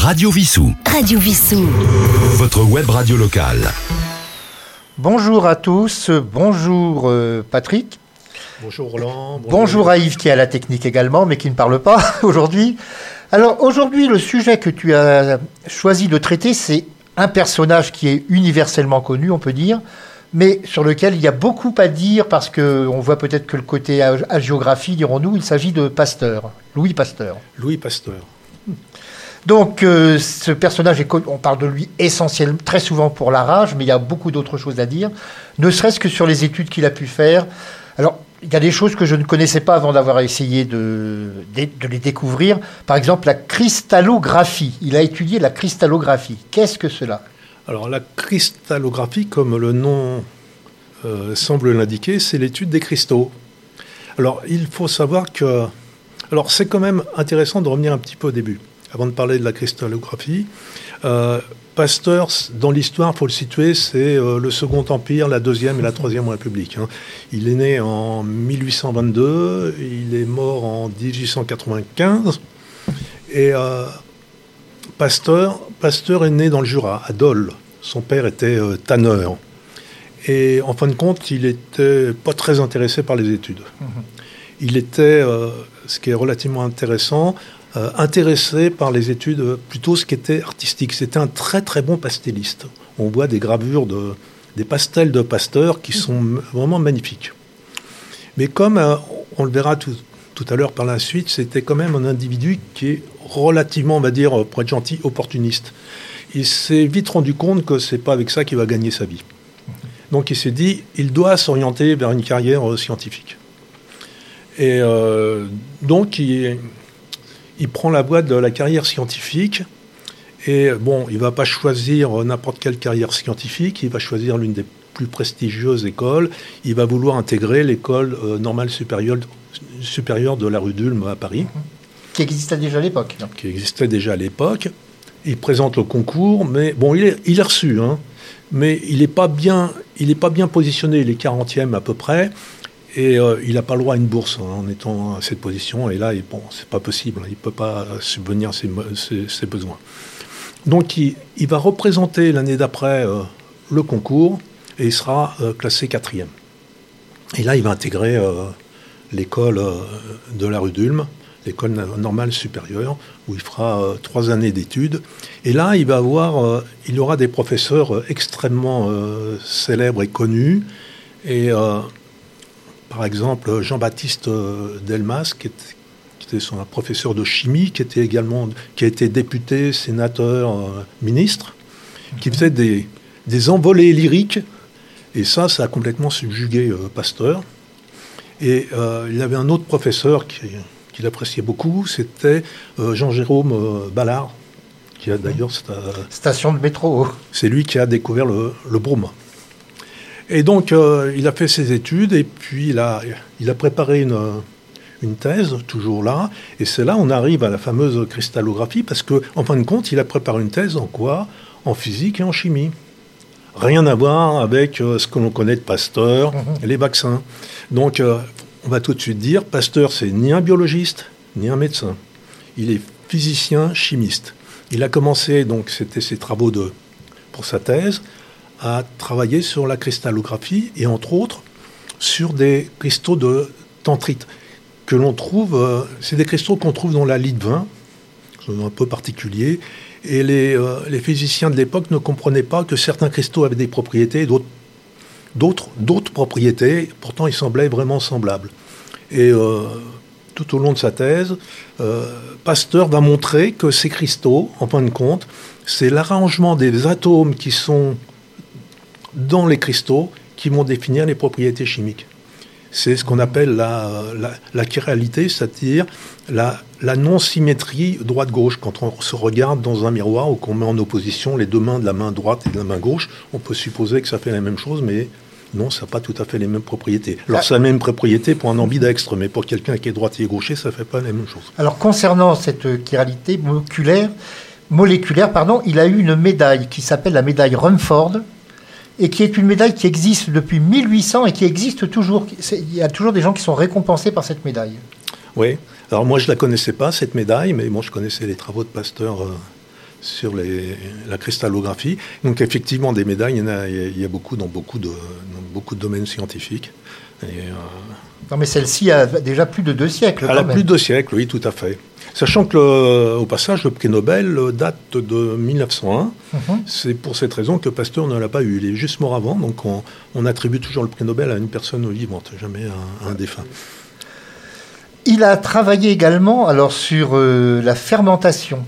Radio Vissou. Radio Vissou. Votre web radio locale. Bonjour à tous, bonjour euh, Patrick. Bonjour Roland. Bonjour, à Yves qui est à la technique également, mais qui ne parle pas aujourd'hui. Alors aujourd'hui, le sujet que tu as choisi de traiter, c'est un personnage qui est universellement connu, on peut dire, mais sur lequel il y a beaucoup à dire parce qu'on voit peut-être que le côté agiographie, dirons-nous, il s'agit de Pasteur, Louis Pasteur. Louis Pasteur. Donc euh, ce personnage, on parle de lui essentiellement, très souvent pour la rage, mais il y a beaucoup d'autres choses à dire, ne serait-ce que sur les études qu'il a pu faire. Alors il y a des choses que je ne connaissais pas avant d'avoir essayé de, de, les découvrir. Par exemple, la cristallographie. Il a étudié la cristallographie. Qu'est-ce que cela? Alors, la cristallographie, comme le nom euh, semble l'indiquer, c'est l'étude des cristaux. Alors, il faut savoir que. Alors, c'est quand même intéressant de revenir un petit peu au début, avant de parler de la cristallographie. Euh, Pasteur, dans l'histoire, il faut le situer, c'est euh, le Second Empire, la Deuxième et la Troisième République. Hein. Il est né en 1822, il est mort en 1895. Et euh, Pasteur, Pasteur est né dans le Jura, à Dole. Son père était tanneur. Et en fin de compte, il n'était pas très intéressé par les études. Mmh. Il était, ce qui est relativement intéressant, euh, intéressé par les études euh, plutôt ce qui était artistique. C'était un très très bon pastelliste. On voit des gravures de des pastels de Pasteur qui sont vraiment magnifiques. Mais comme euh, on le verra tout, tout à l'heure par la suite, c'était quand même un individu qui est relativement, on va dire, pour être gentil, opportuniste. Il s'est vite rendu compte que c'est pas avec ça qu'il va gagner sa vie. Donc il s'est dit, il doit s'orienter vers une carrière scientifique. Et donc il, il prend la voie de la carrière scientifique. Et bon, il ne va pas choisir n'importe quelle carrière scientifique, il va choisir l'une des plus prestigieuses écoles. Il va vouloir intégrer l'école euh, normale supérieure, supérieure de la rue d'Ulm à Paris. Qui existait déjà à l'époque. Qui existait déjà à l'époque. Il présente le concours, mais bon, il est, il est reçu, hein, mais il n'est pas, bien, il pas bien positionné, il est 40e à peu près. Et euh, il n'a pas le droit à une bourse hein, en étant à cette position. Et là, bon, c'est pas possible. Il ne peut pas subvenir ses, ses, besoins. Donc, il, va représenter l'année d'après euh, le concours et il sera euh, classé quatrième. Et là, il va intégrer l'école de la rue d'Ulm, l'école normale supérieure, où il fera trois années d'études. Et là, il va avoir, il aura des professeurs extrêmement célèbres et connus. Et par exemple, Jean-Baptiste euh, Delmas, qui, était son professeur de chimie, qui était également, qui a été député, sénateur, euh, ministre, qui faisait des, des envolées lyriques. Et ça, ça a complètement subjugué euh, Pasteur. Et il y avait un autre professeur qu'il appréciait beaucoup, c'était Jean-Jérôme Ballard, qui a d'ailleurs... Station de métro. C'est lui qui a découvert le, le brome. Et donc, euh, il a fait ses études et puis il a, il a préparé une, une thèse, toujours là. Et c'est là on arrive à la fameuse cristallographie parce qu'en en fin de compte, il a préparé une thèse en quoi? En physique et en chimie. Rien à voir avec euh, ce que l'on connaît de Pasteur, mhm. les vaccins. Donc, euh, on va tout de suite dire, Pasteur, c'est ni un biologiste, ni un médecin. Il est physicien, chimiste. Il a commencé, donc c'était ses travaux de, pour sa thèse, à travailler sur la cristallographie et entre autres sur des cristaux de tantrite que l'on trouve, euh, c'est des cristaux qu'on trouve dans la de vin, sont un peu particuliers, et les, euh, les physiciens de l'époque ne comprenaient pas que certains cristaux avaient des propriétés, d'autres, d'autres, d'autres propriétés, pourtant ils semblaient vraiment semblables. Et euh, tout au long de sa thèse, Pasteur va montrer que ces cristaux, en fin de compte, c'est l'arrangement des atomes qui sont dans les cristaux qui vont définir les propriétés chimiques. C'est ce qu'on appelle la, chiralité, c'est-à-dire la, non-symétrie droite-gauche. Quand on se regarde dans un miroir ou qu'on met en opposition les deux mains de la main droite et de la main gauche, on peut supposer que ça fait la même chose, mais non, ça n'a pas tout à fait les mêmes propriétés. Alors, ça a la même propriété pour un ambidextre, mais pour quelqu'un qui est droitier et gaucher, ça ne fait pas la même chose. Alors, concernant cette chiralité moléculaire, moléculaire pardon, il a eu une médaille qui s'appelle la médaille Rumford, et qui est une médaille qui existe depuis 1800 et qui existe toujours. Il y a toujours des gens qui sont récompensés par cette médaille. Oui. Alors moi, je ne la connaissais pas, cette médaille, mais moi, je connaissais les travaux de Pasteur euh, sur la cristallographie. Donc effectivement, des médailles, il y, en a, beaucoup dans beaucoup de domaines scientifiques. Et, euh, Non, mais celle-ci a déjà plus de deux siècles. elle quand a même. plus de deux siècles, oui, tout à fait. Sachant que, le- au passage, le prix Nobel euh, date de 1901. Mhm. C'est pour cette raison que Pasteur ne l'a pas eu. Il est juste mort avant, donc on, on attribue toujours le prix Nobel à une personne vivante, jamais à un défunt. Il a travaillé également alors sur euh, la fermentation.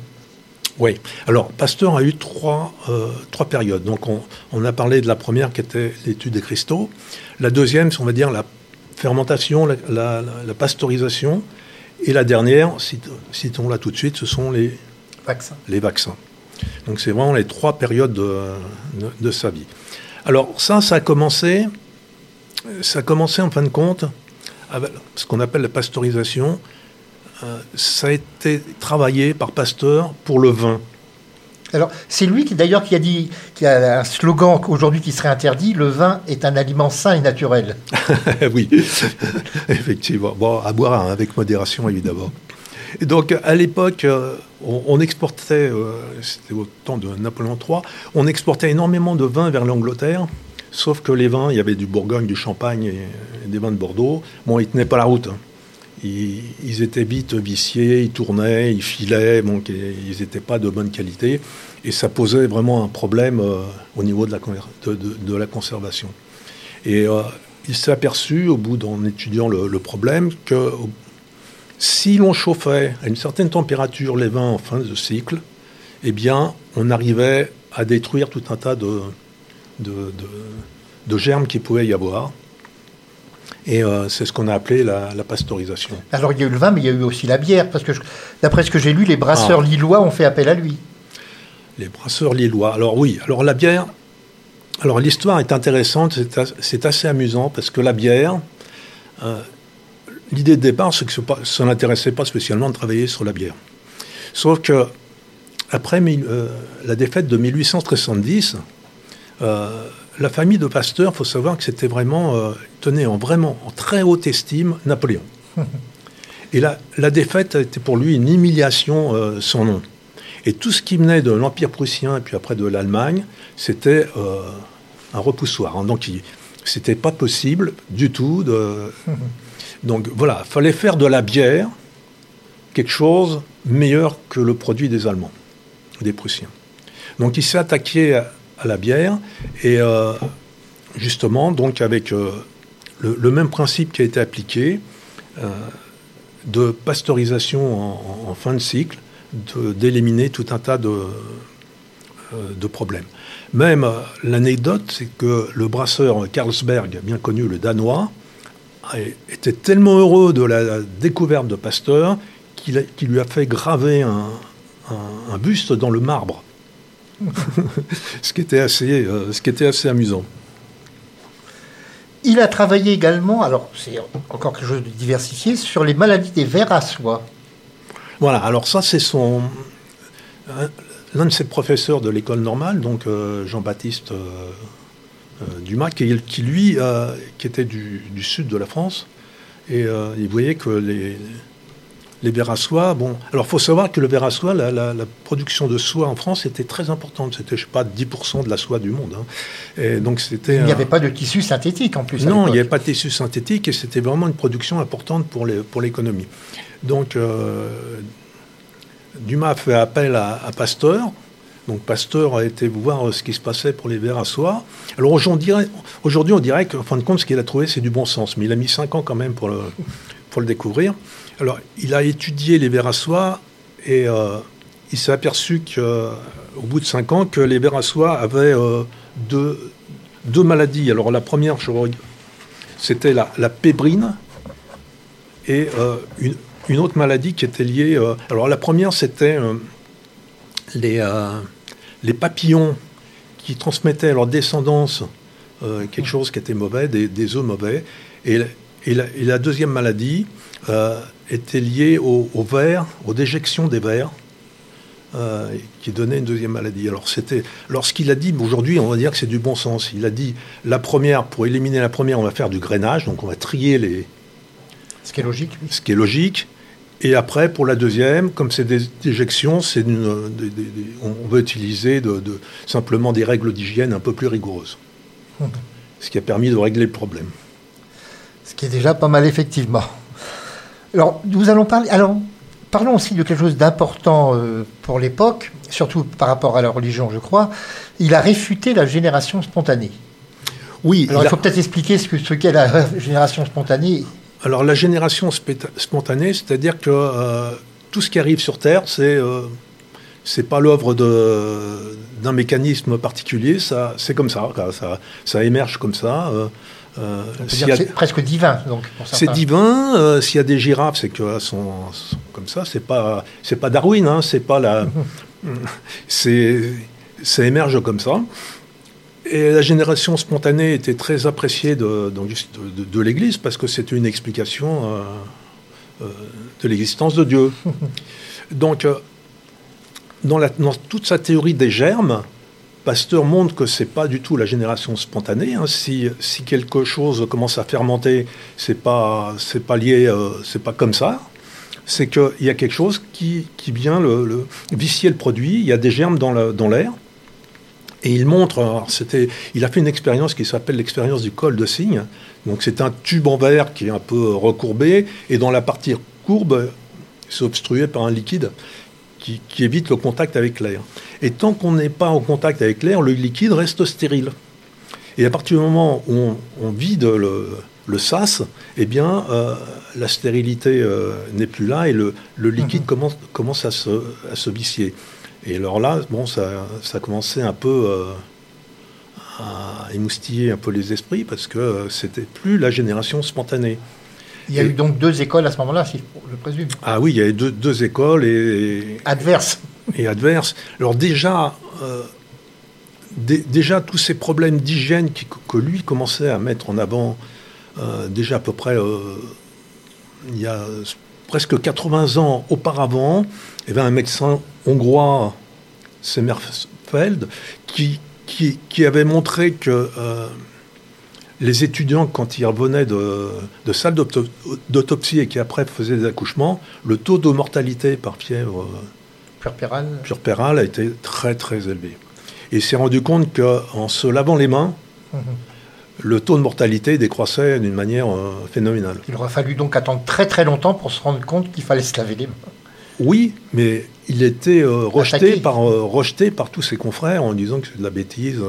Oui. Alors, Pasteur a eu trois, euh, trois périodes. Donc, on, on a parlé de la première qui était l'étude des cristaux. La deuxième, c'est, on va dire, la fermentation, la, la- la- la pasteurisation. Et la dernière, cit- citons-la tout de suite, ce sont les, Vaccin. les vaccins. Donc, c'est vraiment les trois périodes de, de- de sa vie. Alors, ça, ça a commencé, ça a commencé en fin de compte, avec ce qu'on appelle la pasteurisation. Euh, ça a été travaillé par Pasteur pour le vin. Alors, c'est lui qui d'ailleurs qui a dit, qui a un slogan aujourd'hui qui serait interdit le vin est un aliment sain et naturel. oui, effectivement. Bon, à boire hein, avec modération, évidemment. Et donc, à l'époque, euh, on, on exportait, euh, c'était au temps de Napoléon III, on exportait énormément de vins vers l'Angleterre, sauf que les vins, il y avait du Bourgogne, du Champagne et, et des vins de Bordeaux. Bon, ils tenaient pas la route. hein. Ils, étaient vite viciés, ils tournaient, ils filaient, et ils n'étaient pas de bonne qualité. Et ça posait vraiment un problème euh, au niveau de la, conservation. Et euh, il s'est aperçu, au bout d'en étudiant le, problème, que si l'on chauffait à une certaine température les vins en fin de cycle, eh bien, on arrivait à détruire tout un tas de, de, germes qu'il pouvait y avoir. Et euh, c'est ce qu'on a appelé la, la pasteurisation. Alors, il y a eu le vin, mais il y a eu aussi la bière, parce que d'après ce que j'ai lu, les brasseurs Ah. lillois ont fait appel à lui. Les brasseurs lillois. Alors oui, alors la bière, alors l'histoire est intéressante, c'est as- c'est assez amusant parce que la bière, euh, l'idée de départ, c'est que ça n'intéressait pas spécialement de travailler sur la bière. Sauf que après euh, la défaite de 1870, euh, la famille de Pasteur, il faut savoir que c'était vraiment, euh, tenait en vraiment en très haute estime Napoléon. Et la, la défaite a été pour lui une humiliation euh, sans nom. Et tout ce qui venait de l'Empire prussien et puis après de l'Allemagne, c'était euh, un repoussoir. hein. Donc, c'était pas possible du tout de. Donc voilà, fallait faire de la bière quelque chose meilleur que le produit des Allemands, des Prussiens. Donc il s'est attaqué à, à la bière et euh, justement donc avec euh, le, même principe qui a été appliqué euh, de pasteurisation en, fin de cycle, d'éliminer tout un tas de, de problèmes. Même l'anecdote, c'est que le brasseur Carlsberg, bien connu, le danois, était tellement heureux de la découverte de Pasteur qu'il lui a fait graver un buste dans le marbre. Ce, qui était assez, euh, ce qui était assez amusant. Il a travaillé également, alors c'est encore quelque chose de diversifié, sur les maladies des vers à soie. Voilà, alors ça c'est son un- l'un de ses professeurs de l'école normale, donc euh, Jean-Baptiste euh, euh, Dumas, qui, qui, lui euh, qui était du, du sud de la France, et euh, il voyait que les, les vers à soie, bon, alors il faut savoir que le à soie, la, la- la production de soie en France était très importante, c'était je sais pas 10% de la soie du monde, hein. et donc c'était Il n'y un- avait pas de tissu synthétique en plus. non, il n'y avait pas de tissu synthétique et c'était vraiment une production importante pour les- pour l'économie. Donc, euh, Dumas a fait appel à, à Pasteur. Donc, Pasteur a été voir ce qui se passait pour les vers à soie. Alors, aujourd'hui, on dirait, aujourd'hui, on dirait qu'en fin de compte, ce qu'il a trouvé, c'est du bon sens. Mais il a mis cinq ans quand même pour le, pour le découvrir. Alors, il a étudié les soie et euh, il s'est aperçu qu'au bout de cinq ans, que les soie avaient euh, deux, deux maladies. Alors, la première, c'était la, pébrine et euh, une, autre maladie qui était liée. alors la première, c'était les, papillons qui transmettaient à leur descendance quelque chose qui était mauvais, des, œufs mauvais. Et, la- deuxième maladie était liée au, au aux déjections des vers. euh, qui donnait une deuxième maladie. Alors c'était, lorsqu'il a dit, aujourd'hui on va dire que c'est du bon sens. Il a dit la première, pour éliminer la première, on va faire du grainage, donc on va trier les, Ce qui est logique, oui. ce qui est logique. Et après, pour la deuxième, comme c'est des déjections, c'est une- des- des- des- on va utiliser de, de- simplement des règles d'hygiène un peu plus rigoureuses. Ce qui a permis de régler le problème. Ce qui est déjà pas mal, effectivement. Alors, nous allons parler. Alors, parlons aussi de quelque chose d'important euh, pour l'époque, surtout par rapport à la religion, je crois. Il a réfuté la génération spontanée. Oui, Alors, il il a- faut peut-être expliquer ce que ce qu'est la génération spontanée. alors la génération spontanée, c'est-à-dire que euh, tout ce qui arrive sur Terre, c'est euh, c'est pas l'œuvre d'un mécanisme particulier, ça, c'est comme ça, ça, ça émerge comme ça. euh, euh, a- que c'est presque divin, donc, C'est divin. euh, S'il y a des girafes, c'est qu'elles sont, sont comme ça. C'est pas, c'est pas Darwin. Hein, c'est pas la. c'est, ça émerge comme ça. Et la génération spontanée était très appréciée de, de, de- de l'Église parce que c'était une explication euh, de l'existence de Dieu. Donc, dans, la- dans toute sa théorie des germes, Pasteur montre que c'est pas du tout la génération spontanée. hein. Si, quelque chose commence à fermenter, c'est pas euh, pas comme ça. C'est qu'il y a quelque chose qui, vient le, le- vicier le produit. Il y a des germes dans l'air. Et il montre, il a fait une expérience qui s'appelle l'expérience du col de cygne. C'est un tube en verre qui est un peu recourbé, et dans la partie courbe, c'est obstrué par un liquide qui, qui évite le contact avec l'air. Et tant qu'on n'est pas en contact avec l'air, le liquide reste stérile. Et à partir du moment où on, on vide le, le sas, eh bien, euh, la stérilité euh, n'est plus là et le, le liquide commence, commence à, se, à se vicier. Et alors là, bon, ça, ça a commencé un peu euh, à émoustiller un peu les esprits parce que c'était plus la génération spontanée. Il y a Et- eu donc deux écoles à ce moment-là, si je présume. Ah oui, il y avait deux, deux écoles et, Adverses. et adverse. Alors déjà, euh, dé- déjà tous ces problèmes d'hygiène que lui commençait à mettre en avant euh, déjà à peu près euh, il y a presque 80 ans auparavant, il y avait un médecin hongrois, Semmerfeld, qui, qui, qui avait montré que les étudiants, quand ils revenaient de, de salles d'auto- d'autopsie et qui après faisaient des accouchements, le taux de mortalité par fièvre euh, Puerpéral. puerpérale a été très très élevé. Et il s'est rendu compte qu'en se lavant les mains, Mhm. le taux de mortalité décroissait d'une manière euh, phénoménale. Il aura fallu donc attendre très très longtemps pour se rendre compte qu'il fallait se laver les mains. Oui, mais il était euh, rejeté, par, euh, rejeté par tous ses confrères en disant que c'est de la bêtise.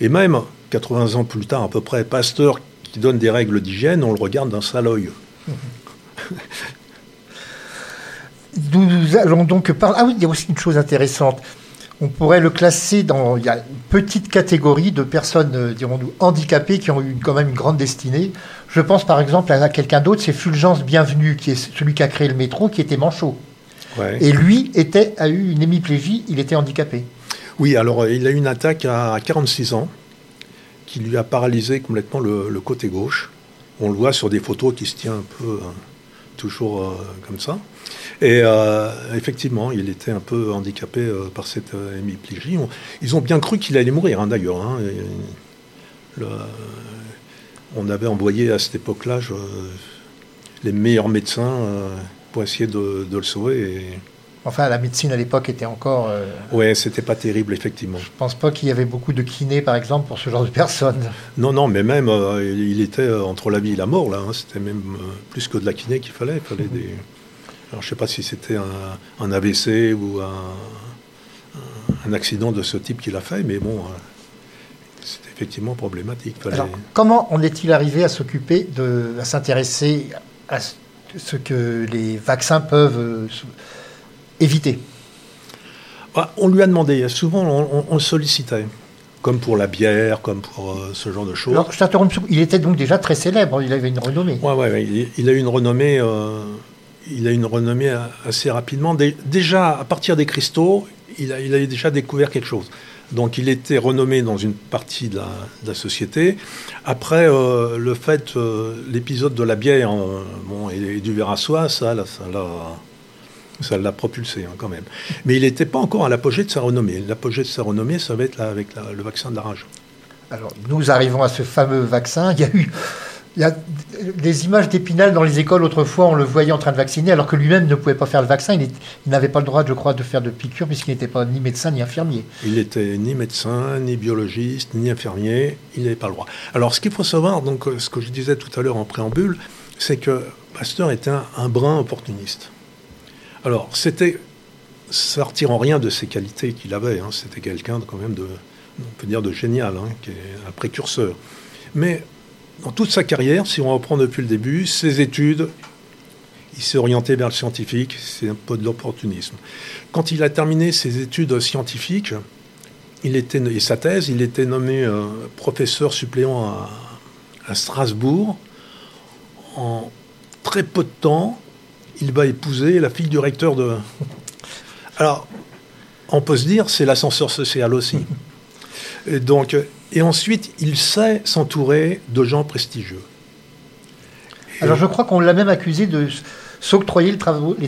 Et même 80 ans plus tard, à peu près, Pasteur qui donne des règles d'hygiène, on le regarde d'un sale œil. Nous allons donc parler. Ah oui, il y a aussi une chose intéressante. On pourrait le classer dans. Il y a une petite catégorie de personnes, euh, dirons-nous, handicapées qui ont eu quand même une grande destinée. Je pense par exemple à quelqu'un d'autre, c'est Fulgence Bienvenue, qui est celui qui a créé le métro, qui était manchot. Ouais. Et lui était, a eu une hémiplégie, il était handicapé. Oui, alors euh, il a eu une attaque à 46 ans qui lui a paralysé complètement le, côté gauche. On le voit sur des photos qui se tient un peu hein, toujours euh, comme ça. Et euh, effectivement, il était un peu handicapé euh, par cette hémiplégie. Ils ont bien cru qu'il allait mourir, hein, d'ailleurs. hein. On avait envoyé à cette époque-là les meilleurs médecins pour essayer de, le sauver. Enfin, la médecine à l'époque était encore. euh, ouais, c'était pas terrible, effectivement. je pense pas qu'il y avait beaucoup de kinés, par exemple, pour ce genre de personnes. Non, non, mais même, euh, il était euh, entre la vie et la mort, là. hein. C'était même euh, plus que de la kiné qu'il fallait. Il fallait des... Alors, je sais pas si c'était un, un AVC ou un, un accident de ce type qu'il a fait, mais bon, c'était effectivement problématique. Fallait- Alors, comment en est-il arrivé à s'occuper de, à s'intéresser à ce- que les vaccins peuvent éviter Ah, on lui a demandé, souvent on, on- on le sollicitait, comme pour la bière, comme pour euh, ce genre de choses. Alors, je t'interromps, il était donc déjà très célèbre, il avait une renommée. Ouais, ouais, il, il a eu une renommée, euh, il a une renommée assez rapidement. Dé- déjà, à partir des cristaux, il a, il a déjà découvert quelque chose. Donc, il était renommé dans une partie de la, de la société. Après, euh, le fait, l'épisode de la bière bon, et, et du verre à soie, ça, là, ça l'a, ça l'a propulsé hein, quand même. Mais il n'était pas encore à l'apogée de sa renommée. L'apogée de sa renommée, ça va être là, avec la- le vaccin de la rage. Alors, nous arrivons à ce fameux vaccin. Il y a eu il y a des images d'Épinal dans les écoles autrefois, on le voyait en train de vacciner, alors que lui-même ne pouvait pas faire le vaccin. Il, n'avait pas le droit, je crois, de faire de piqûres puisqu'il n'était pas ni médecin ni infirmier. Il n'était ni médecin, ni biologiste, ni infirmier. Il n'avait pas le droit. Alors, ce qu'il faut savoir, donc, euh, ce que je disais tout à l'heure en préambule, c'est que Pasteur était un, brin opportuniste. Alors, c'était sortir en rien de ses qualités qu'il avait. Hein. C'était quelqu'un quand même de, on peut dire, de génial, hein, qui est un précurseur. Mais dans toute sa carrière, si on reprend depuis le début, ses études, il s'est orienté vers le scientifique, c'est un peu de l'opportunisme. Quand il a terminé ses études scientifiques, il était, et sa thèse, il était nommé euh, professeur suppléant à, Strasbourg. En très peu de temps, il va épouser la fille du recteur de... Alors, on peut se dire, c'est l'ascenseur social aussi. Et donc, et ensuite, il sait s'entourer de gens prestigieux. Alors je crois qu'on l'a même accusé de s'octroyer les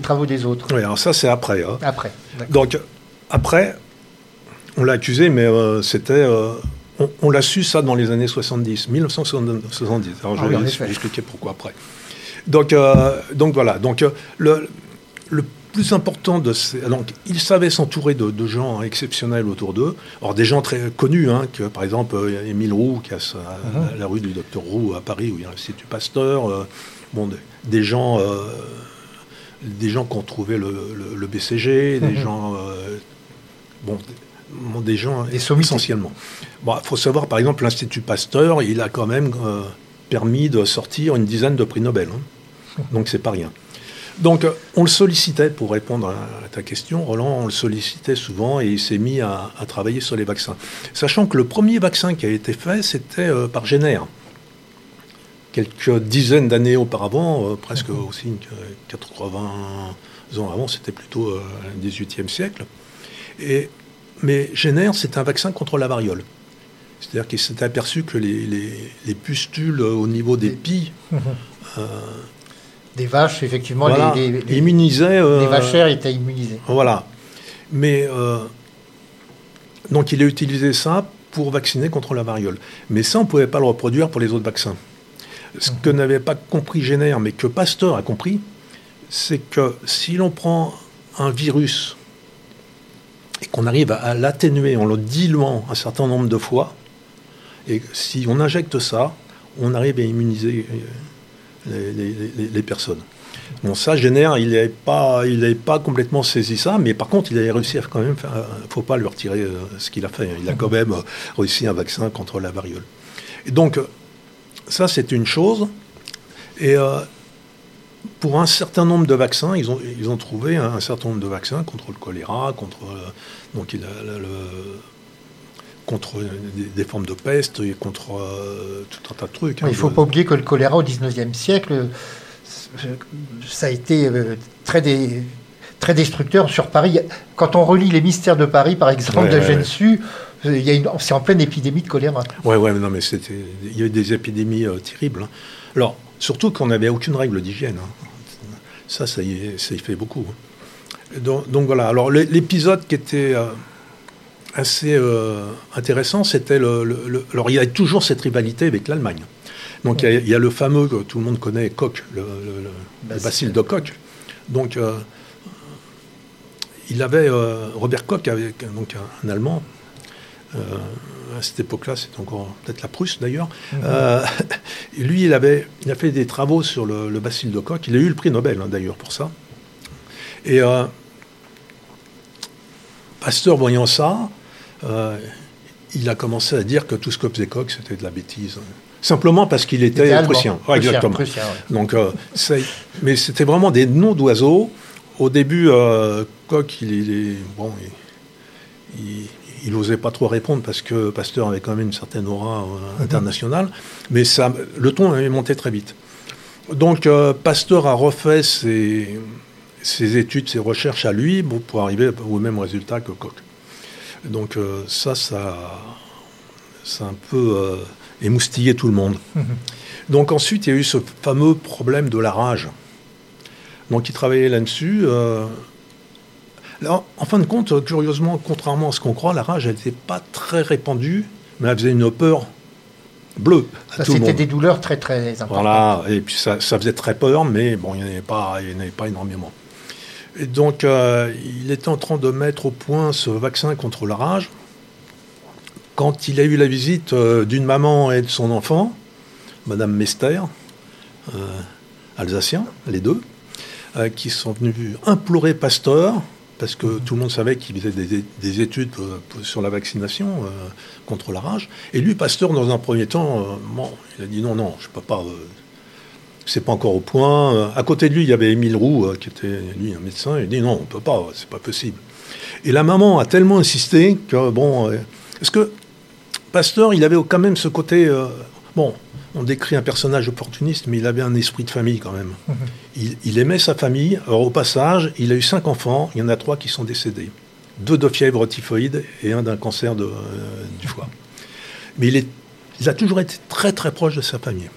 travaux, des autres. Oui, alors ça c'est après. Hein. Après. Donc après, on l'a accusé, mais euh, c'était... Euh, on, l'a su ça dans les années 70, 1970. Alors je ah vais expliquer pourquoi après. Donc, euh, donc voilà, donc le, le plus important de ces... Donc, il savait s'entourer de, gens exceptionnels autour d'eux. Alors, des gens très connus, hein, que, par exemple, euh, Émile Roux, qui a uh-huh. la rue du docteur Roux à Paris, où il y a l'Institut Pasteur. Euh, bon, des, gens... Euh, des gens qui ont trouvé le, BCG, des uh-huh. gens... bon, des gens essentiellement. Bon, il faut savoir, par exemple, l'Institut Pasteur, il a quand même permis de sortir une dizaine de prix Nobel. Hein. Donc, c'est pas rien. Donc, on le sollicitait, pour répondre à ta question, Roland, on le sollicitait souvent et il s'est mis à, travailler sur les vaccins. Sachant que le premier vaccin qui a été fait, c'était euh, par Jenner. Quelques dizaines d'années auparavant, euh, presque aussi 80 ans avant, c'était plutôt le euh, 18e siècle. Et, mais Jenner, c'est un vaccin contre la variole. C'est-à-dire qu'il s'est aperçu que les, pustules au niveau des pies des vaches, effectivement, les, les, immunisaient, les vachères étaient immunisées. Voilà. Mais euh, donc il a utilisé ça pour vacciner contre la variole. Mais ça, on ne pouvait pas le reproduire pour les autres vaccins. Ce que n'avait pas compris Jenner, mais que Pasteur a compris, c'est que si l'on prend un virus et qu'on arrive à l'atténuer en le diluant un certain nombre de fois, et si on injecte ça, on arrive à immuniser euh, les, personnes. Bon, ça, Génère, il n'avait pas, pas complètement saisi ça, mais par contre, il a réussi à quand même. Il ne faut pas lui retirer euh, ce qu'il a fait. Il a quand même euh, réussi un vaccin contre la variole. Et donc, ça, c'est une chose. Et euh, pour un certain nombre de vaccins, ils ont, ils ont trouvé un, certain nombre de vaccins contre le choléra, contre donc il a, le, contre des, formes de peste et contre euh, tout un tas de trucs. Hein, il ne faut pas oublier que le choléra au XIXe siècle, ça a été euh, très, très destructeur sur Paris. Quand on relit les mystères de Paris, par exemple, de Gensu, c'est en pleine épidémie de choléra. Oui, ouais, non, mais c'était, il y a eu des épidémies euh, terribles. Hein. Alors, surtout qu'on n'avait aucune règle d'hygiène. Hein. Ça, ça y, ça y, fait beaucoup. Donc, donc, voilà. Alors l'épisode qui était assez euh, intéressant, c'était le, Alors, il y a toujours cette rivalité avec l'Allemagne. Donc, il y, a, le fameux, que tout le monde connaît, Koch, le, bacille de Koch. Donc, euh, il avait. Euh, Robert Koch, avec donc un, Allemand, à cette époque-là, c'était encore peut-être la Prusse d'ailleurs. Mhm. lui, il, avait, il a fait des travaux sur le, bacille de Koch. Il a eu le prix Nobel hein, d'ailleurs pour ça. Et Pasteur, voyant ça, euh, il a commencé à dire que tout ce que faisait Koch, c'était de la bêtise. Simplement parce qu'il était, prussien. exactement. Donc, euh, mais c'était vraiment des noms d'oiseaux. Au début, euh, Koch, il, bon, il, n'osait pas trop répondre parce que Pasteur avait quand même une certaine aura mhm. internationale. Mais ça, le ton est monté très vite. Donc, Pasteur a refait ses, ses, études, ses recherches à lui pour arriver au même résultat que Koch. Donc euh, ça, ça, ça a un peu euh, émoustillé tout le monde. Donc ensuite, il y a eu ce fameux problème de la rage. Donc il travaillait là-dessus. Euh, en fin de compte, curieusement, contrairement à ce qu'on croit, la rage n'était pas très répandue, mais elle faisait une peur bleu. Ça, c'était des douleurs très très importantes. Voilà, et puis ça, ça faisait très peur, mais bon, il n'y en avait pas, il n'y avait pas énormément. Et donc, euh, il était en train de mettre au point ce vaccin contre la rage quand il a eu la visite euh, d'une maman et de son enfant, Madame Mester, euh, alsacien, les deux, qui sont venus implorer Pasteur, parce que tout le monde savait qu'il faisait des, études sur la vaccination contre la rage. Et lui, Pasteur, dans un premier temps, bon, il a dit non, non, je ne peux pas c'est pas encore au point. À côté de lui, il y avait Émile Roux, qui était lui un médecin. Il dit non, on peut pas, c'est pas possible. Et la maman a tellement insisté que bon, est-ce que Pasteur, il avait quand même ce côté. Euh, bon, on décrit un personnage opportuniste, mais il avait un esprit de famille quand même. Mhm. Il, aimait sa famille. Alors, au passage, il a eu cinq enfants. Il y en a trois qui sont décédés. Deux de fièvre typhoïde et un d'un cancer de, euh, du foie. Mais il, est, il a toujours été très très proche de sa famille.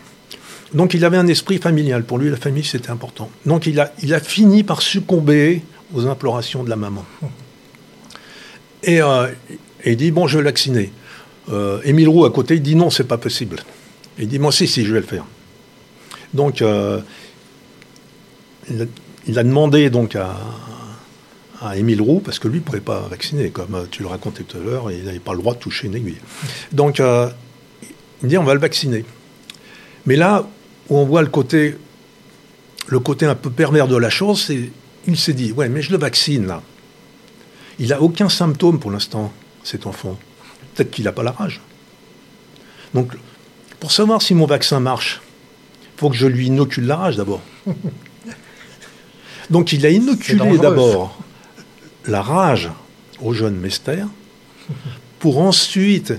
Donc il avait un esprit familial. Pour lui, la famille, c'était important. Donc il a, fini par succomber aux implorations de la maman. Et, euh, il dit, bon, je vais vacciner. Euh, Émile Roux à côté, il dit non, c'est pas possible. Il dit moi si, si, je vais le faire. Donc euh, il, a, demandé donc à, à Émile Roux, parce que lui ne pouvait pas vacciner, comme tu le racontais tout à l'heure, il n'avait pas le droit de toucher une aiguille. Donc il dit on va le vacciner. Mais là où on voit le côté, le côté un peu pervers de la chose, c'est il s'est dit ouais mais je le vaccine là. Il n'a aucun symptôme pour l'instant, cet enfant peut-être qu'il n'a pas la rage. Donc, pour savoir si mon vaccin marche, il faut que je lui inocule la rage d'abord. Donc, il a inoculé d'abord la rage au jeune Mester pour ensuite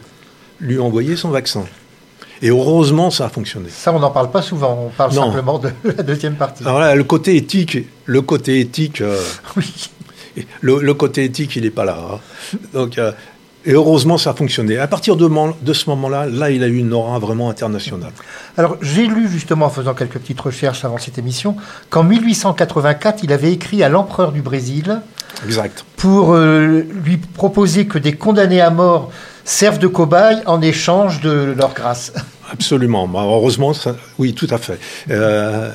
lui envoyer son vaccin. Et heureusement, ça a fonctionné. Ça, on n'en parle pas souvent. On parle simplement de la deuxième partie. Alors là, le côté éthique, le côté éthique, euh, oui. le, côté éthique, il n'est pas là. Hein. Donc, euh, et heureusement, ça a fonctionné. À partir de, de ce moment-là, là, il a eu une aura vraiment internationale. Alors, j'ai lu justement, en faisant quelques petites recherches avant cette émission, qu'en 1884, il avait écrit à l'empereur du Brésil exact. pour euh, lui proposer que des condamnés à mort servent de cobayes en échange de leur grâce. Absolument. Bah, heureusement, ça, oui, tout à fait. Euh,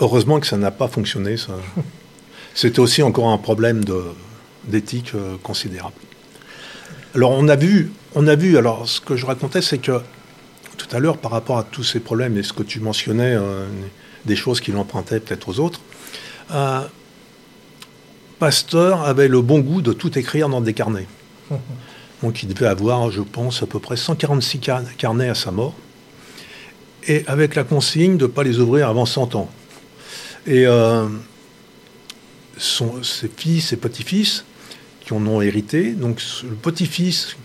heureusement que ça n'a pas fonctionné. C'était aussi encore un problème d'éthique euh, considérable. Alors on a vu, on a vu. Alors ce que je racontais, c'est que tout à l'heure, par rapport à tous ces problèmes et ce que tu mentionnais, euh, des choses qu'il empruntait peut-être aux autres, Pasteur avait le bon goût de tout écrire dans des carnets. Donc il devait avoir, je pense, à peu près 146 carnets à sa mort, et avec la consigne de ne pas les ouvrir avant 100 ans. Et euh, ses fils et petits-fils qui en ont hérité. Donc le petit-fils.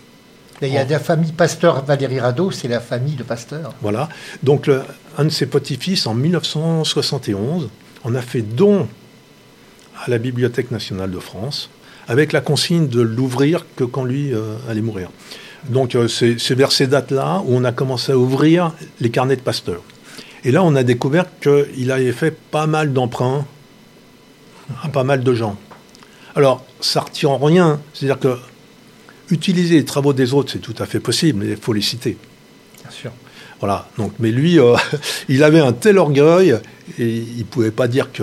Il y a la famille Pasteur Valérie Rado, c'est la famille de Pasteur. Voilà. Donc un de ses petits-fils, en 1971, en a fait don à la Bibliothèque nationale de France, avec la consigne de l'ouvrir que quand lui euh, allait mourir. Donc euh, c'est vers ces dates-là où on a commencé à ouvrir les carnets de Pasteur. Et là, on a découvert qu'il avait fait pas mal d'emprunts à pas mal de gens. Alors, ça ne retire en rien. C'est-à-dire que utiliser les travaux des autres, c'est tout à fait possible, mais il faut les citer. Voilà. Donc, mais lui, euh, il avait un tel orgueil et il ne pouvait pas dire que.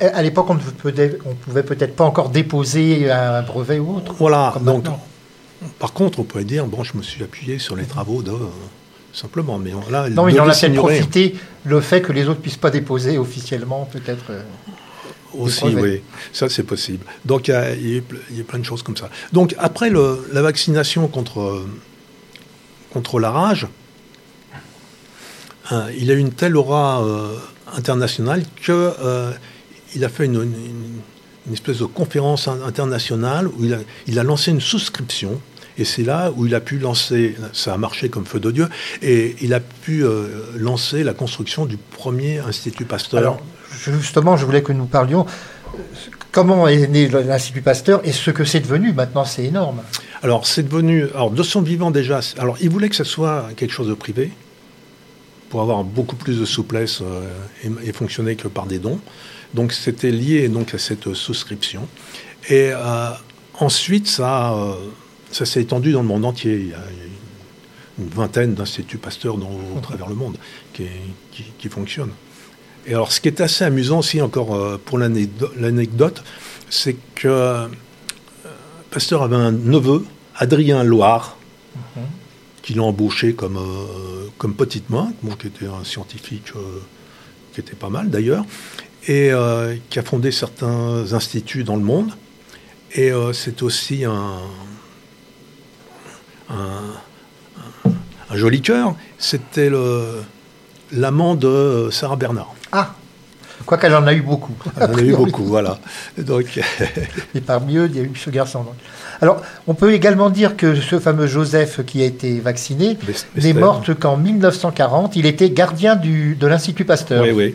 à l'époque, on ne pouvait peut-être pas encore déposer un brevet ou autre. Voilà. Donc, par contre, on pourrait dire bon, je me suis appuyé sur les travaux de. simplement, mais là, non, mais il en a peut-être profité le fait que les autres puissent pas déposer officiellement, peut-être. Euh, aussi, oui. Ça, c'est possible. Donc, il y, a, plein de choses comme ça. Donc, après la vaccination contre, contre la rage, hein, il a eu une telle aura euh, internationale qu'il euh, a fait une, espèce de conférence internationale où il a, il a lancé une souscription. Et c'est là où il a pu lancer, ça a marché comme feu de Dieu, et il a pu euh, lancer la construction du premier Institut Pasteur justement, je voulais que nous parlions comment est né l'Institut Pasteur et ce que c'est devenu. Maintenant, c'est énorme. Alors, c'est devenu. Alors, de son vivant déjà. Alors, il voulait que ce soit quelque chose de privé pour avoir beaucoup plus de souplesse euh, et, fonctionner que par des dons. Donc, c'était lié donc à cette souscription. Et euh, ensuite, ça, euh, ça s'est étendu dans le monde entier. Il y a, une vingtaine d'instituts Pasteur dans, au travers le monde qui, qui, fonctionnent. Et alors, ce qui est assez amusant aussi, encore pour l'anecdote, c'est que euh, Pasteur avait un neveu, Adrien Loire, mm-hmm. Qui l'a embauché comme, euh, comme petite main, qui était un scientifique qui était pas mal d'ailleurs, et qui a fondé certains instituts dans le monde. Et c'est aussi un, un, un, joli cœur. C'était l'amant de Sarah Bernard. Ah Quoi qu'elle en a eu beaucoup. Elle en a eu beaucoup, voilà. Donc... Et parmi eux, il y a eu ce garçon. Alors, on peut également dire que ce fameux Joseph qui a été vacciné n'est mort qu'en 1940. Il était gardien du, de l'Institut Pasteur. Oui, oui.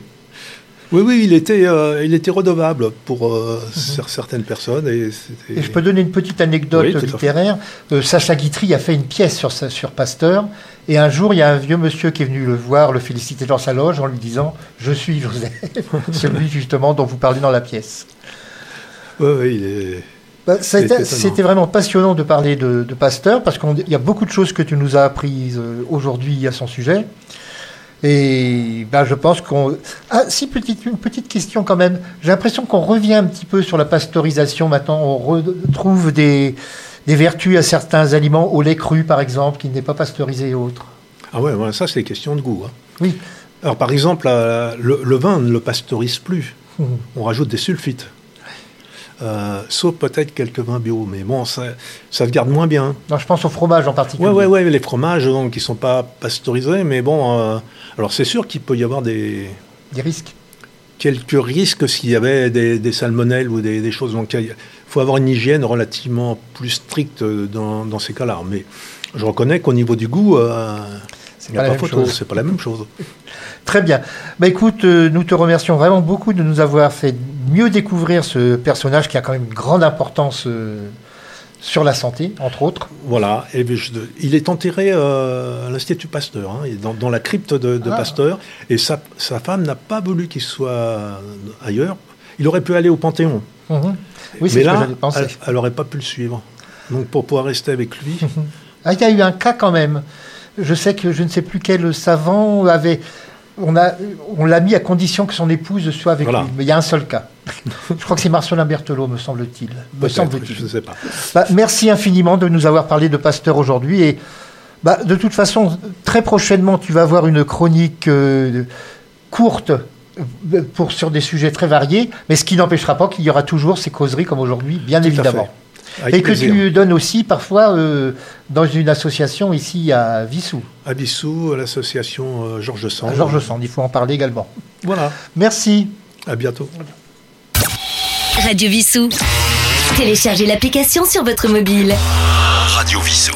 Oui, oui, il était, euh, il était redevable pour euh, mhm. certaines personnes. Et, et, je peux donner une petite anecdote littéraire. Euh, Sacha Guitry a fait une pièce sur, sur Pasteur. Et un jour, il y a un vieux monsieur qui est venu le voir, le féliciter dans sa loge en lui disant Je suis Joseph, celui justement dont vous parlez dans la pièce. Oui, oui, il est. Bah, C'était vraiment passionnant de parler de, de Pasteur parce qu'il y a beaucoup de choses que tu nous as apprises aujourd'hui à son sujet. Et ben, je pense qu'on. Ah, si, petite, une petite question quand même. J'ai l'impression qu'on revient un petit peu sur la pasteurisation maintenant. On retrouve des, des vertus à certains aliments, au lait cru par exemple, qui n'est pas pasteurisé et autres. Ah ouais, ça c'est question de goût. Hein. Oui. Alors par exemple, le, vin ne le pasteurise plus. Mmh. On rajoute des sulfites. Euh, sauf peut-être quelques vins bio, mais bon, ça, ça se garde moins bien. Non, je pense au fromage en particulier. Oui, ouais, ouais, les fromages donc, qui ne sont pas pasteurisés, mais bon, euh, alors c'est sûr qu'il peut y avoir des... Des risques Quelques risques s'il y avait des, salmonelles ou des, choses. Donc il faut avoir une hygiène relativement plus stricte dans, dans ces cas-là. Mais je reconnais qu'au niveau du goût, euh, pas, photo, c'est pas la même chose. Très bien. Bah, écoute, euh, nous te remercions vraiment beaucoup de nous avoir fait mieux découvrir ce personnage qui a quand même une grande importance euh, sur la santé, entre autres. Voilà. Et il est enterré euh, à l'Institut Pasteur, hein, dans, la crypte de, ah. Pasteur. Et sa, femme n'a pas voulu qu'il soit ailleurs. Il aurait pu aller au Panthéon. Mhm. Oui, Mais là, elle n'aurait pas pu le suivre. Donc pour pouvoir rester avec lui. Ah, il y a eu un cas quand même. Je sais que je ne sais plus quel savant avait on a, on l'a mis à condition que son épouse soit avec lui. Mais il y a un seul cas. je crois que c'est Marcelin Berthelot, me semble-t-il. Me semble je ne sais pas. Bah, merci infiniment de nous avoir parlé de Pasteur aujourd'hui. Et bah, de toute façon, très prochainement, tu vas avoir une chronique euh, courte euh, pour, sur des sujets très variés, mais ce qui n'empêchera pas qu'il y aura toujours ces causeries comme aujourd'hui, bien évidemment et que tu donnes aussi parfois euh, dans une association ici à Vissou. À Vissou, l'association euh, Georges Sand. Georges Sand, il faut en parler également. Voilà. Merci. À bientôt. Radio Vissou. Téléchargez l'application sur votre mobile. Radio Vissou.